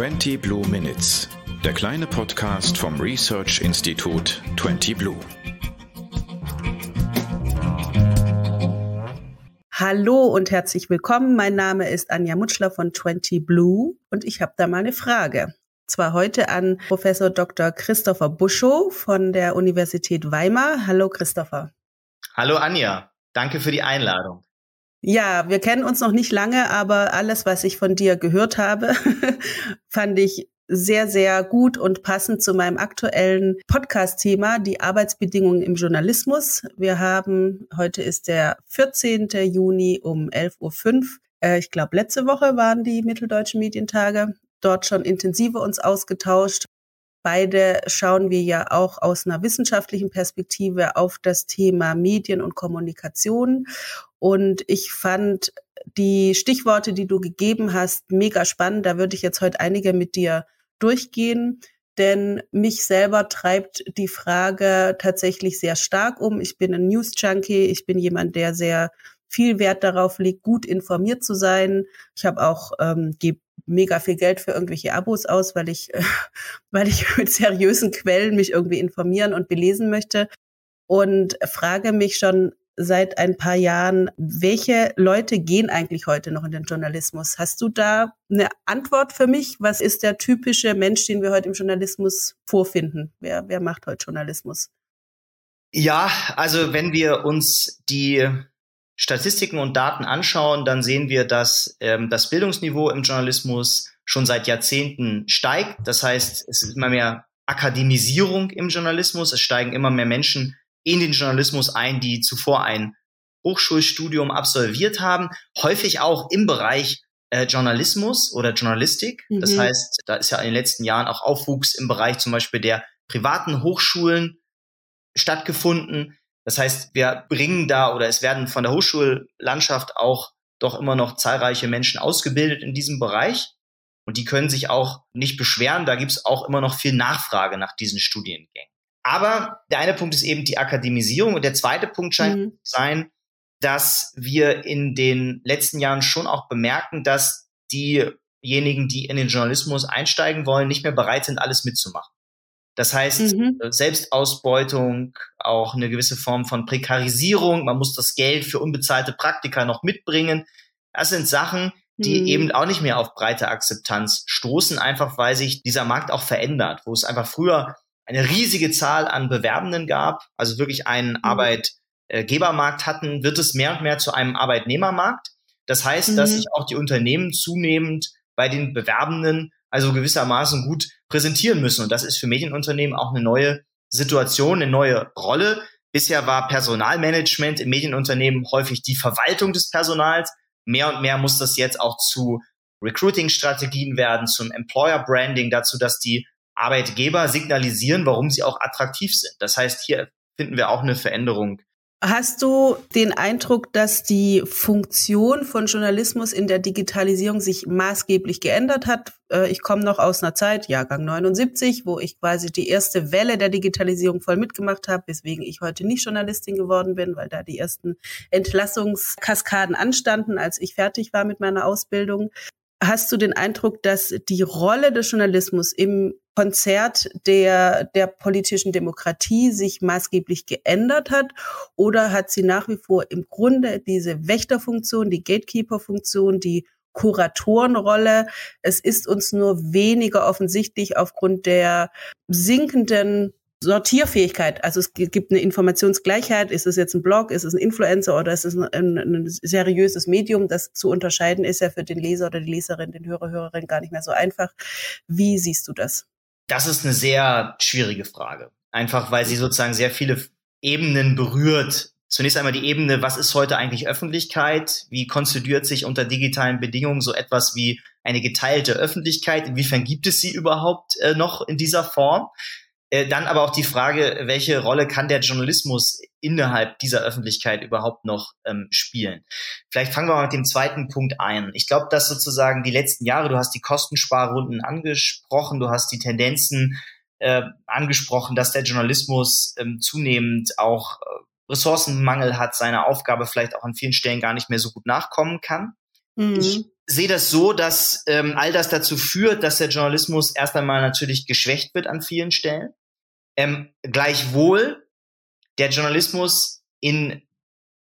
20 Blue Minutes, der kleine Podcast vom Research Institut 20 Blue. Hallo und herzlich willkommen. Mein Name ist Anja Mutschler von 20 Blue und ich habe da mal eine Frage. Zwar heute an Professor Dr. Christopher Buschow von der Universität Weimar. Hallo Christopher. Hallo Anja, danke für die Einladung. Ja, wir kennen uns noch nicht lange, aber alles, was ich von dir gehört habe, fand ich sehr, sehr gut und passend zu meinem aktuellen Podcast-Thema, die Arbeitsbedingungen im Journalismus. Wir haben, heute ist der 14. Juni um 11.05 Uhr. Äh, ich glaube, letzte Woche waren die Mitteldeutschen Medientage. Dort schon intensiver uns ausgetauscht. Beide schauen wir ja auch aus einer wissenschaftlichen Perspektive auf das Thema Medien und Kommunikation. Und ich fand die Stichworte, die du gegeben hast, mega spannend. Da würde ich jetzt heute einige mit dir durchgehen. Denn mich selber treibt die Frage tatsächlich sehr stark um. Ich bin ein News Junkie. Ich bin jemand, der sehr viel Wert darauf legt, gut informiert zu sein. Ich habe auch ähm, mega viel Geld für irgendwelche Abos aus, weil ich, äh, weil ich mit seriösen Quellen mich irgendwie informieren und belesen möchte. Und frage mich schon seit ein paar Jahren, welche Leute gehen eigentlich heute noch in den Journalismus? Hast du da eine Antwort für mich? Was ist der typische Mensch, den wir heute im Journalismus vorfinden? Wer, wer macht heute Journalismus? Ja, also wenn wir uns die Statistiken und Daten anschauen, dann sehen wir, dass ähm, das Bildungsniveau im Journalismus schon seit Jahrzehnten steigt. Das heißt, es ist immer mehr Akademisierung im Journalismus. Es steigen immer mehr Menschen in den Journalismus ein, die zuvor ein Hochschulstudium absolviert haben, häufig auch im Bereich äh, Journalismus oder Journalistik. Mhm. Das heißt, da ist ja in den letzten Jahren auch Aufwuchs im Bereich zum Beispiel der privaten Hochschulen stattgefunden. Das heißt, wir bringen da oder es werden von der Hochschullandschaft auch doch immer noch zahlreiche Menschen ausgebildet in diesem Bereich. Und die können sich auch nicht beschweren. Da gibt es auch immer noch viel Nachfrage nach diesen Studiengängen. Aber der eine Punkt ist eben die Akademisierung und der zweite Punkt scheint mhm. zu sein, dass wir in den letzten Jahren schon auch bemerken, dass diejenigen, die in den Journalismus einsteigen wollen, nicht mehr bereit sind, alles mitzumachen. Das heißt, mhm. Äh, Selbstausbeutung, auch eine gewisse Form von Prekarisierung, man muss das Geld für unbezahlte Praktika noch mitbringen. Das sind Sachen, die mhm. eben auch nicht mehr auf breite Akzeptanz stoßen, einfach weil sich dieser Markt auch verändert, wo es einfach früher eine riesige Zahl an Bewerbenden gab, also wirklich einen mhm. Arbeitgebermarkt hatten, wird es mehr und mehr zu einem Arbeitnehmermarkt. Das heißt, dass mhm. sich auch die Unternehmen zunehmend bei den Bewerbenden also gewissermaßen gut präsentieren müssen. Und das ist für Medienunternehmen auch eine neue Situation, eine neue Rolle. Bisher war Personalmanagement im Medienunternehmen häufig die Verwaltung des Personals. Mehr und mehr muss das jetzt auch zu Recruiting-Strategien werden, zum Employer-Branding, dazu, dass die Arbeitgeber signalisieren, warum sie auch attraktiv sind. Das heißt, hier finden wir auch eine Veränderung Hast du den Eindruck, dass die Funktion von Journalismus in der Digitalisierung sich maßgeblich geändert hat? Äh, ich komme noch aus einer Zeit, Jahrgang 79, wo ich quasi die erste Welle der Digitalisierung voll mitgemacht habe, weswegen ich heute nicht Journalistin geworden bin, weil da die ersten Entlassungskaskaden anstanden, als ich fertig war mit meiner Ausbildung. Hast du den Eindruck, dass die Rolle des Journalismus im Konzert der, der politischen Demokratie sich maßgeblich geändert hat? Oder hat sie nach wie vor im Grunde diese Wächterfunktion, die Gatekeeper-Funktion, die Kuratorenrolle? Es ist uns nur weniger offensichtlich aufgrund der sinkenden Sortierfähigkeit. Also es gibt eine Informationsgleichheit. Ist es jetzt ein Blog, ist es ein Influencer oder ist es ein, ein, ein, seriöses Medium? Das zu unterscheiden ist ja für den Leser oder die Leserin, den Hörer, Hörerin gar nicht mehr so einfach. Wie siehst du das? Das ist eine sehr schwierige Frage. Einfach weil sie sozusagen sehr viele Ebenen berührt. Zunächst einmal die Ebene, was ist heute eigentlich Öffentlichkeit? Wie konstituiert sich unter digitalen Bedingungen so etwas wie eine geteilte Öffentlichkeit? Inwiefern gibt es sie überhaupt äh, noch in dieser Form? Äh, dann aber auch die Frage, welche Rolle kann der Journalismus innerhalb dieser Öffentlichkeit überhaupt noch ähm, spielen? Vielleicht fangen wir mal mit dem zweiten Punkt ein. Ich glaube, dass sozusagen die letzten Jahre, du hast die Kostensparrunden angesprochen, du hast die Tendenzen äh, angesprochen, dass der Journalismus ähm, zunehmend auch äh, Ressourcenmangel hat, seiner Aufgabe vielleicht auch an vielen Stellen gar nicht mehr so gut nachkommen kann. Mhm. Ich sehe das so, dass ähm, all das dazu führt, dass der Journalismus erst einmal natürlich geschwächt wird an vielen Stellen. Ähm, gleichwohl der Journalismus in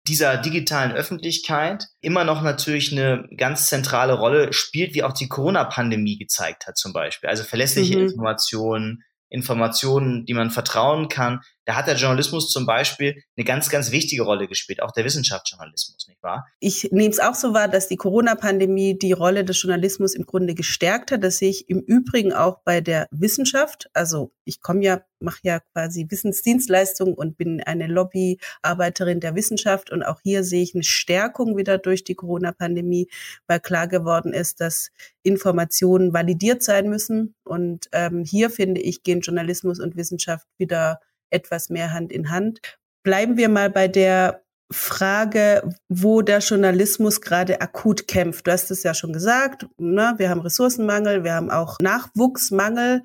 dieser digitalen Öffentlichkeit immer noch natürlich eine ganz zentrale Rolle spielt, wie auch die Corona-Pandemie gezeigt hat zum Beispiel. Also verlässliche mhm. Informationen, Informationen, die man vertrauen kann. Da hat der Journalismus zum Beispiel eine ganz, ganz wichtige Rolle gespielt, auch der Wissenschaftsjournalismus, nicht wahr? Ich nehme es auch so wahr, dass die Corona-Pandemie die Rolle des Journalismus im Grunde gestärkt hat. Das sehe ich im Übrigen auch bei der Wissenschaft. Also ich komme ja, mache ja quasi Wissensdienstleistung und bin eine Lobbyarbeiterin der Wissenschaft. Und auch hier sehe ich eine Stärkung wieder durch die Corona-Pandemie, weil klar geworden ist, dass Informationen validiert sein müssen. Und ähm, hier finde ich, gehen Journalismus und Wissenschaft wieder etwas mehr Hand in Hand. Bleiben wir mal bei der Frage, wo der Journalismus gerade akut kämpft. Du hast es ja schon gesagt, ne? wir haben Ressourcenmangel, wir haben auch Nachwuchsmangel.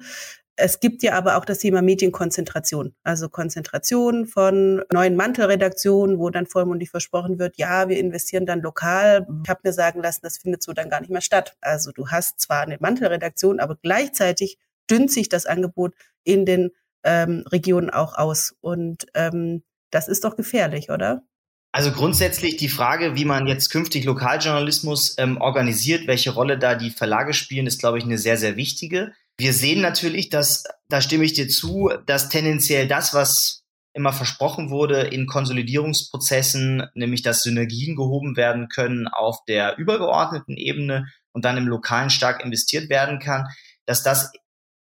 Es gibt ja aber auch das Thema Medienkonzentration, also Konzentration von neuen Mantelredaktionen, wo dann vollmundig versprochen wird, ja, wir investieren dann lokal. Ich habe mir sagen lassen, das findet so dann gar nicht mehr statt. Also du hast zwar eine Mantelredaktion, aber gleichzeitig dünnt sich das Angebot in den ähm, Regionen auch aus. Und ähm, das ist doch gefährlich, oder? Also grundsätzlich die Frage, wie man jetzt künftig Lokaljournalismus ähm, organisiert, welche Rolle da die Verlage spielen, ist, glaube ich, eine sehr, sehr wichtige. Wir sehen natürlich, dass, da stimme ich dir zu, dass tendenziell das, was immer versprochen wurde in Konsolidierungsprozessen, nämlich dass Synergien gehoben werden können auf der übergeordneten Ebene und dann im Lokalen stark investiert werden kann, dass das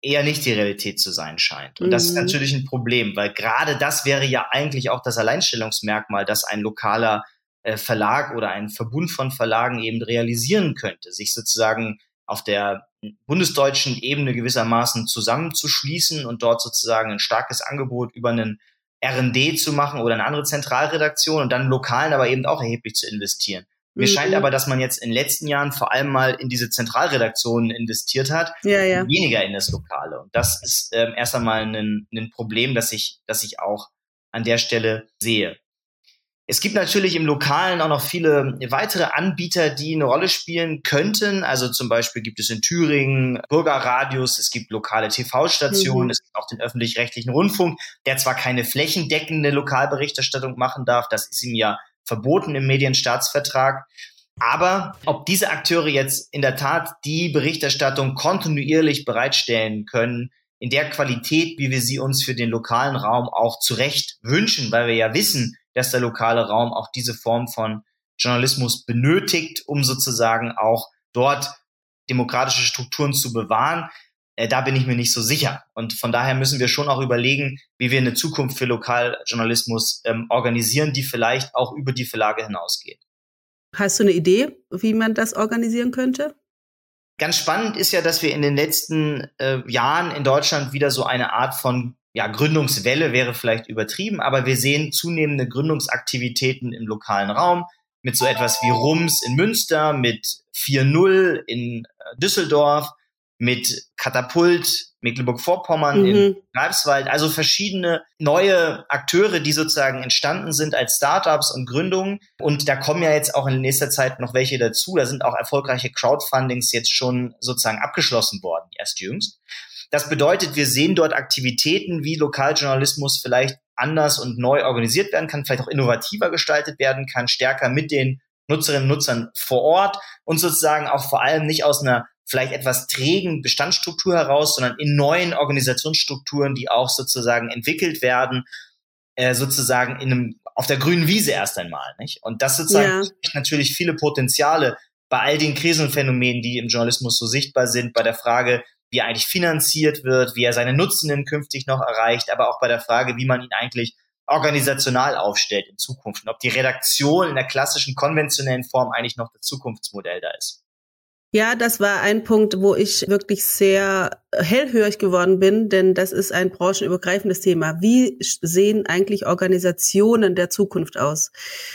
eher nicht die Realität zu sein scheint. Und das ist mhm. natürlich ein Problem, weil gerade das wäre ja eigentlich auch das Alleinstellungsmerkmal, das ein lokaler äh, Verlag oder ein Verbund von Verlagen eben realisieren könnte, sich sozusagen auf der bundesdeutschen Ebene gewissermaßen zusammenzuschließen und dort sozusagen ein starkes Angebot über einen R&D zu machen oder eine andere Zentralredaktion und dann lokalen aber eben auch erheblich zu investieren. Mir mhm. scheint aber, dass man jetzt in den letzten Jahren vor allem mal in diese Zentralredaktionen investiert hat, ja, ja. weniger in das Lokale. Und das ist ähm, erst einmal ein, ein Problem, das ich, das ich auch an der Stelle sehe. Es gibt natürlich im Lokalen auch noch viele weitere Anbieter, die eine Rolle spielen könnten. Also zum Beispiel gibt es in Thüringen Bürgerradios, es gibt lokale TV-Stationen, mhm. es gibt auch den öffentlich-rechtlichen Rundfunk, der zwar keine flächendeckende Lokalberichterstattung machen darf, das ist ihm ja verboten im Medienstaatsvertrag. Aber ob diese Akteure jetzt in der Tat die Berichterstattung kontinuierlich bereitstellen können, in der Qualität, wie wir sie uns für den lokalen Raum auch zurecht wünschen, weil wir ja wissen, dass der lokale Raum auch diese Form von Journalismus benötigt, um sozusagen auch dort demokratische Strukturen zu bewahren. Äh, da bin ich mir nicht so sicher. Und von daher müssen wir schon auch überlegen, wie wir eine Zukunft für Lokaljournalismus ähm, organisieren, die vielleicht auch über die Verlage hinausgeht. Hast du eine Idee, wie man das organisieren könnte? Ganz spannend ist ja, dass wir in den letzten äh, Jahren in Deutschland wieder so eine Art von ja, Gründungswelle wäre vielleicht übertrieben, aber wir sehen zunehmende Gründungsaktivitäten im lokalen Raum mit so etwas wie Rums in Münster, mit 4.0 in äh, Düsseldorf, mit Katapult Mecklenburg-Vorpommern, mhm. in Greifswald, also verschiedene neue Akteure, die sozusagen entstanden sind als Startups und Gründungen. Und da kommen ja jetzt auch in nächster Zeit noch welche dazu. Da sind auch erfolgreiche Crowdfundings jetzt schon sozusagen abgeschlossen worden, erst jüngst. Das bedeutet, wir sehen dort Aktivitäten, wie Lokaljournalismus vielleicht anders und neu organisiert werden kann, vielleicht auch innovativer gestaltet werden kann, stärker mit den Nutzerinnen und Nutzern vor Ort und sozusagen auch vor allem nicht aus einer vielleicht etwas trägen Bestandsstruktur heraus, sondern in neuen Organisationsstrukturen, die auch sozusagen entwickelt werden, äh, sozusagen in einem, auf der grünen Wiese erst einmal, nicht? Und das sozusagen ja. natürlich viele Potenziale bei all den Krisenphänomenen, die im Journalismus so sichtbar sind, bei der Frage, wie er eigentlich finanziert wird, wie er seine Nutzenden künftig noch erreicht, aber auch bei der Frage, wie man ihn eigentlich organisational aufstellt in Zukunft und ob die Redaktion in der klassischen konventionellen Form eigentlich noch das Zukunftsmodell da ist. Ja, das war ein Punkt, wo ich wirklich sehr hellhörig geworden bin, denn das ist ein branchenübergreifendes Thema. Wie sehen eigentlich Organisationen der Zukunft aus?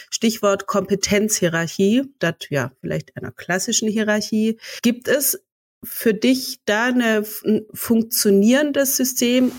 Stichwort Kompetenzhierarchie, das ja vielleicht einer klassischen Hierarchie. Gibt es für dich da ein funktionierendes System,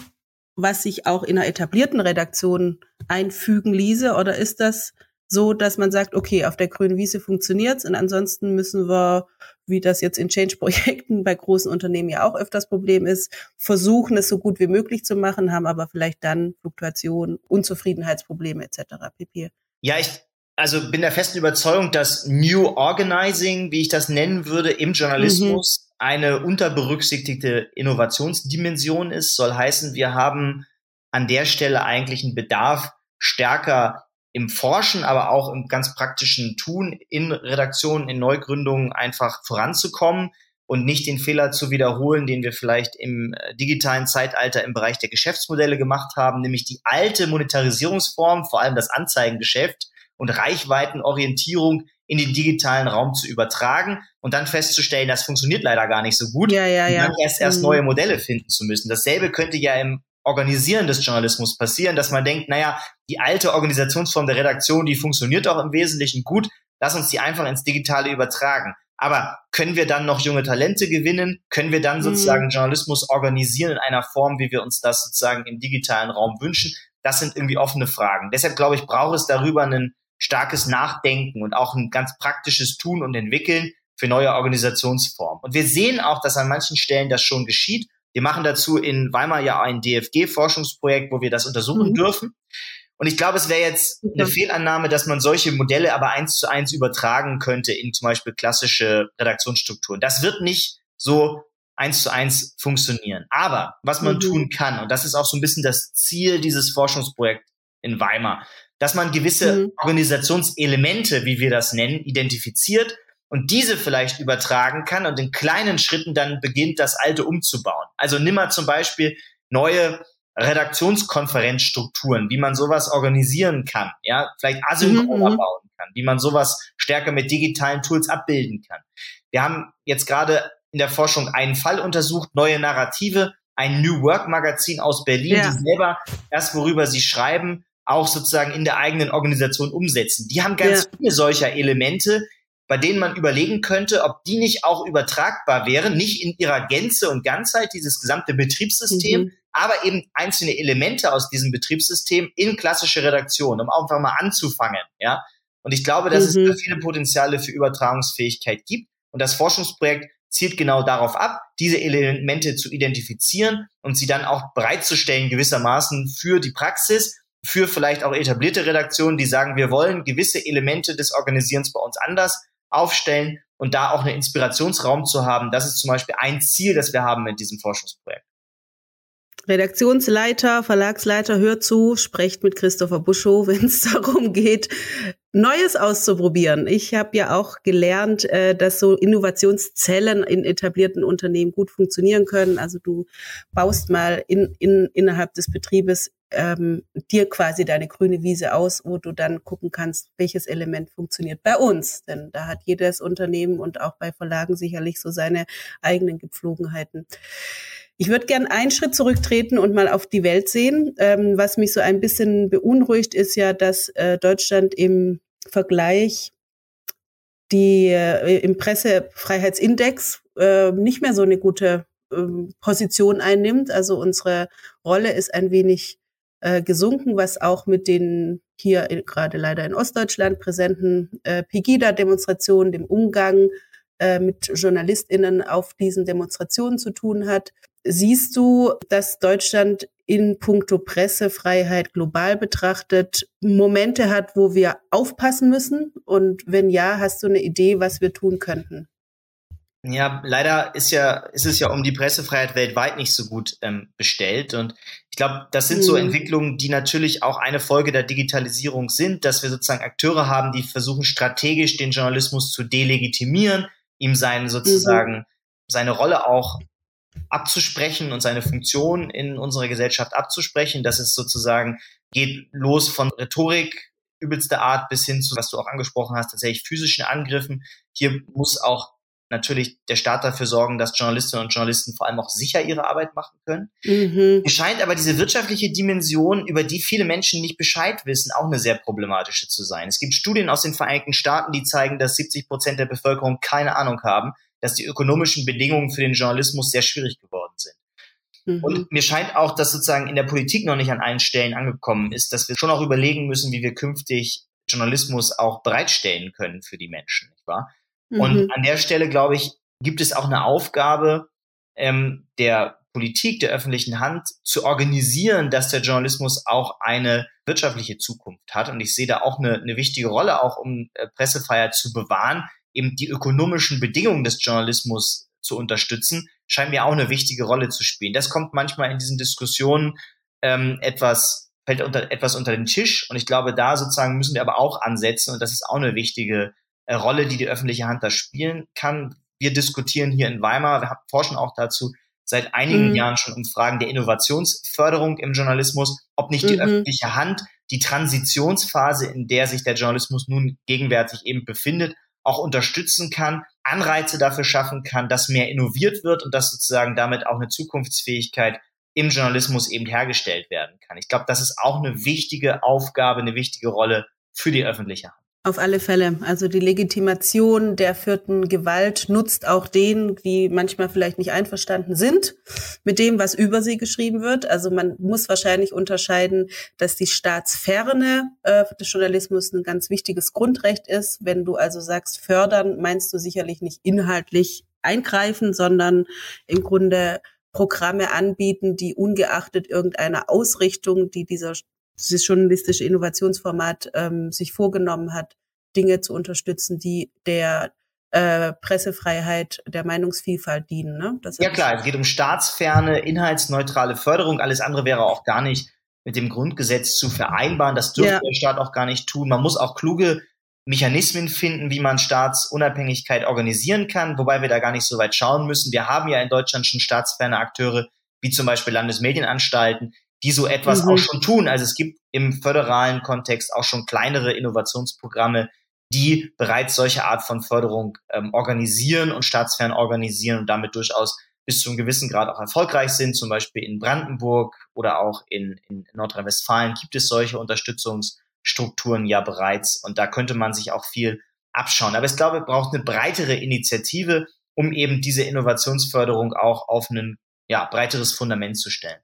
was sich auch in einer etablierten Redaktion einfügen ließe? Oder ist das so, dass man sagt, okay, auf der grünen Wiese funktioniert's und ansonsten müssen wir, wie das jetzt in Change-Projekten bei großen Unternehmen ja auch öfters Problem ist, versuchen, es so gut wie möglich zu machen, haben aber vielleicht dann Fluktuationen, Unzufriedenheitsprobleme etc. pp. Ja, ich also bin der festen Überzeugung, dass New Organizing, wie ich das nennen würde, im Journalismus mhm. eine unterberücksichtigte Innovationsdimension ist. Soll heißen, wir haben an der Stelle eigentlich einen Bedarf, stärker im Forschen, aber auch im ganz praktischen Tun in Redaktionen, in Neugründungen einfach voranzukommen und nicht den Fehler zu wiederholen, den wir vielleicht im äh, digitalen Zeitalter im Bereich der Geschäftsmodelle gemacht haben, nämlich die alte Monetarisierungsform, vor allem das Anzeigengeschäft und Reichweitenorientierung in den digitalen Raum zu übertragen und dann festzustellen, das funktioniert leider gar nicht so gut ja, ja, ja. und dann erst, erst mhm. neue Modelle finden zu müssen. Dasselbe könnte ja im Organisieren des Journalismus passieren, dass man denkt, naja, die alte Organisationsform der Redaktion, die funktioniert auch im Wesentlichen gut, lass uns die einfach ins Digitale übertragen. Aber können wir dann noch junge Talente gewinnen? Können wir dann mhm. sozusagen Journalismus organisieren in einer Form, wie wir uns das sozusagen im digitalen Raum wünschen? Das sind irgendwie offene Fragen. Deshalb glaube ich, braucht es darüber ein starkes Nachdenken und auch ein ganz praktisches Tun und Entwickeln für neue Organisationsformen. Und wir sehen auch, dass an manchen Stellen das schon geschieht. Wir machen dazu in Weimar ja ein DFG-Forschungsprojekt, wo wir das untersuchen mhm. dürfen. Und ich glaube, es wäre jetzt eine Fehlannahme, dass man solche Modelle aber eins zu eins übertragen könnte in zum Beispiel klassische Redaktionsstrukturen. Das wird nicht so eins zu eins funktionieren. Aber was man mhm. tun kann, und das ist auch so ein bisschen das Ziel dieses Forschungsprojekts in Weimar, dass man gewisse mhm. Organisationselemente, wie wir das nennen, identifiziert und diese vielleicht übertragen kann und in kleinen Schritten dann beginnt, das Alte umzubauen. Also nimm mal zum Beispiel neue Redaktionskonferenzstrukturen, wie man sowas organisieren kann, ja, vielleicht asynchron mhm. bauen kann, wie man sowas stärker mit digitalen Tools abbilden kann. Wir haben jetzt gerade in der Forschung einen Fall untersucht, neue Narrative, ein New Work Magazin aus Berlin, ja. die selber erst worüber sie schreiben, auch sozusagen in der eigenen Organisation umsetzen. Die haben ganz ja. viele solcher Elemente, bei denen man überlegen könnte, ob die nicht auch übertragbar wären, nicht in ihrer Gänze und Ganzheit, dieses gesamte Betriebssystem, mhm. aber eben einzelne Elemente aus diesem Betriebssystem in klassische Redaktion, um einfach mal anzufangen, ja. Und ich glaube, dass mhm. es viele Potenziale für Übertragungsfähigkeit gibt. Und das Forschungsprojekt zielt genau darauf ab, diese Elemente zu identifizieren und sie dann auch bereitzustellen gewissermaßen für die Praxis für vielleicht auch etablierte Redaktionen, die sagen, wir wollen gewisse Elemente des Organisierens bei uns anders aufstellen und da auch einen Inspirationsraum zu haben. Das ist zum Beispiel ein Ziel, das wir haben mit diesem Forschungsprojekt. Redaktionsleiter, Verlagsleiter, hört zu, sprecht mit Christopher Buschow, wenn es darum geht, Neues auszuprobieren. Ich habe ja auch gelernt, äh, dass so Innovationszellen in etablierten Unternehmen gut funktionieren können. Also du baust mal in, in, innerhalb des Betriebes ähm, dir quasi deine grüne Wiese aus, wo du dann gucken kannst, welches Element funktioniert bei uns. Denn da hat jedes Unternehmen und auch bei Verlagen sicherlich so seine eigenen Gepflogenheiten. Ich würde gern einen Schritt zurücktreten und mal auf die Welt sehen. Ähm, was mich so ein bisschen beunruhigt, ist ja, dass äh, Deutschland im Vergleich die äh, im Pressefreiheitsindex äh, nicht mehr so eine gute äh, Position einnimmt. Also unsere Rolle ist ein wenig äh, gesunken, was auch mit den hier gerade leider in Ostdeutschland präsenten äh, Pegida-Demonstrationen, dem Umgang äh, mit JournalistInnen auf diesen Demonstrationen zu tun hat. Siehst du, dass Deutschland in puncto Pressefreiheit global betrachtet Momente hat, wo wir aufpassen müssen? Und wenn ja, hast du eine Idee, was wir tun könnten? Ja, leider ist ja, ist es ja um die Pressefreiheit weltweit nicht so gut ähm, bestellt. Und ich glaube, das sind mhm. so Entwicklungen, die natürlich auch eine Folge der Digitalisierung sind, dass wir sozusagen Akteure haben, die versuchen, strategisch den Journalismus zu delegitimieren, ihm seinen sozusagen, mhm. seine Rolle auch abzusprechen und seine Funktion in unserer Gesellschaft abzusprechen. Das ist sozusagen, geht los von Rhetorik übelster Art bis hin zu, was du auch angesprochen hast, tatsächlich physischen Angriffen. Hier muss auch natürlich der Staat dafür sorgen, dass Journalistinnen und Journalisten vor allem auch sicher ihre Arbeit machen können. Mhm. Mir scheint aber diese wirtschaftliche Dimension, über die viele Menschen nicht Bescheid wissen, auch eine sehr problematische zu sein. Es gibt Studien aus den Vereinigten Staaten, die zeigen, dass 70 Prozent der Bevölkerung keine Ahnung haben, dass die ökonomischen Bedingungen für den Journalismus sehr schwierig geworden sind. Mhm. Und mir scheint auch, dass sozusagen in der Politik noch nicht an allen Stellen angekommen ist, dass wir schon auch überlegen müssen, wie wir künftig Journalismus auch bereitstellen können für die Menschen, nicht wahr? Mhm. Und an der Stelle, glaube ich, gibt es auch eine Aufgabe ähm, der Politik, der öffentlichen Hand zu organisieren, dass der Journalismus auch eine wirtschaftliche Zukunft hat. Und ich sehe da auch eine, eine wichtige Rolle, auch um äh, Pressefreiheit zu bewahren, eben die ökonomischen Bedingungen des Journalismus zu unterstützen, scheint mir auch eine wichtige Rolle zu spielen. Das kommt manchmal in diesen Diskussionen ähm, etwas fällt unter, etwas unter den Tisch. Und ich glaube, da sozusagen müssen wir aber auch ansetzen. Und das ist auch eine wichtige äh, Rolle, die die öffentliche Hand da spielen kann. Wir diskutieren hier in Weimar, wir forschen auch dazu seit einigen mhm. Jahren schon um Fragen der Innovationsförderung im Journalismus, ob nicht die mhm. öffentliche Hand die Transitionsphase, in der sich der Journalismus nun gegenwärtig eben befindet, auch unterstützen kann, Anreize dafür schaffen kann, dass mehr innoviert wird und dass sozusagen damit auch eine Zukunftsfähigkeit im Journalismus eben hergestellt werden kann. Ich glaube, das ist auch eine wichtige Aufgabe, eine wichtige Rolle für die öffentliche Hand. Auf alle Fälle. Also die Legitimation der vierten Gewalt nutzt auch denen, die manchmal vielleicht nicht einverstanden sind mit dem, was über sie geschrieben wird. Also man muss wahrscheinlich unterscheiden, dass die Staatsferne äh, des Journalismus ein ganz wichtiges Grundrecht ist. Wenn du also sagst fördern, meinst du sicherlich nicht inhaltlich eingreifen, sondern im Grunde Programme anbieten, die ungeachtet irgendeiner Ausrichtung, die dieser dieses journalistische Innovationsformat ähm, sich vorgenommen hat, Dinge zu unterstützen, die der äh, Pressefreiheit, der Meinungsvielfalt dienen. Ne? ja klar, es geht um staatsferne, inhaltsneutrale Förderung. Alles andere wäre auch gar nicht mit dem Grundgesetz zu vereinbaren. Das dürfte ja. der Staat auch gar nicht tun. Man muss auch kluge Mechanismen finden, wie man Staatsunabhängigkeit organisieren kann, wobei wir da gar nicht so weit schauen müssen. Wir haben ja in Deutschland schon staatsferne Akteure, wie zum Beispiel Landesmedienanstalten, die so etwas mhm. auch schon tun. Also es gibt im föderalen Kontext auch schon kleinere Innovationsprogramme, die bereits solche Art von Förderung ähm, organisieren und staatsfern organisieren und damit durchaus bis zu einem gewissen Grad auch erfolgreich sind. Zum Beispiel in Brandenburg oder auch in, in Nordrhein-Westfalen gibt es solche Unterstützungs- Strukturen ja bereits. Und da könnte man sich auch viel abschauen. Aber ich glaube, es braucht eine breitere Initiative, um eben diese Innovationsförderung auch auf ein ja, breiteres Fundament zu stellen.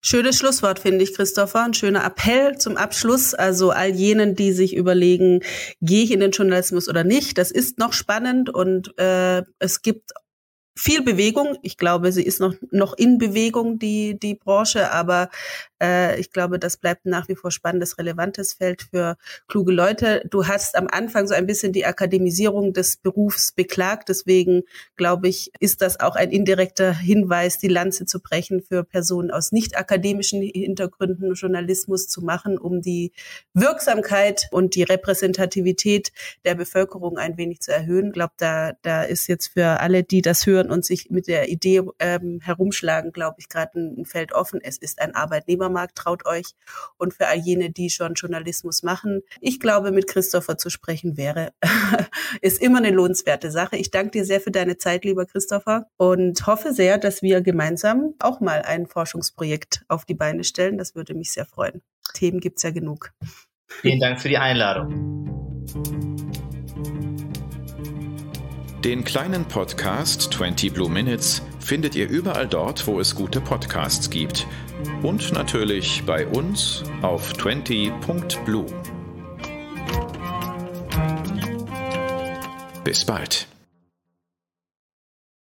Schönes Schlusswort, finde ich, Christopher. Ein schöner Appell zum Abschluss. Also all jenen, die sich überlegen, gehe ich in den Journalismus oder nicht. Das ist noch spannend und äh, es gibt viel Bewegung. Ich glaube, sie ist noch, noch in Bewegung, die, die Branche, aber äh, ich glaube, das bleibt nach wie vor spannendes, relevantes Feld für kluge Leute. Du hast am Anfang so ein bisschen die Akademisierung des Berufs beklagt. Deswegen glaube ich, ist das auch ein indirekter Hinweis, die Lanze zu brechen für Personen aus nicht akademischen Hintergründen Journalismus zu machen, um die Wirksamkeit und die Repräsentativität der Bevölkerung ein wenig zu erhöhen. Ich glaube, da, da ist jetzt für alle, die das hören und sich mit der Idee ähm, herumschlagen, glaube ich, gerade ein, Feld offen. Es ist ein Arbeitnehmer Unternehmermarkt, traut euch. Und für all jene, die schon Journalismus machen, ich glaube, mit Christopher zu sprechen wäre, ist immer eine lohnenswerte Sache. Ich danke dir sehr für deine Zeit, lieber Christopher, und hoffe sehr, dass wir gemeinsam auch mal ein Forschungsprojekt auf die Beine stellen. Das würde mich sehr freuen. Themen gibt's ja genug. Vielen Dank für die Einladung. Den kleinen Podcast 20 Blue Minutes findet ihr überall dort, wo es gute Podcasts gibt. Und natürlich bei uns auf 20.blue. Bis bald.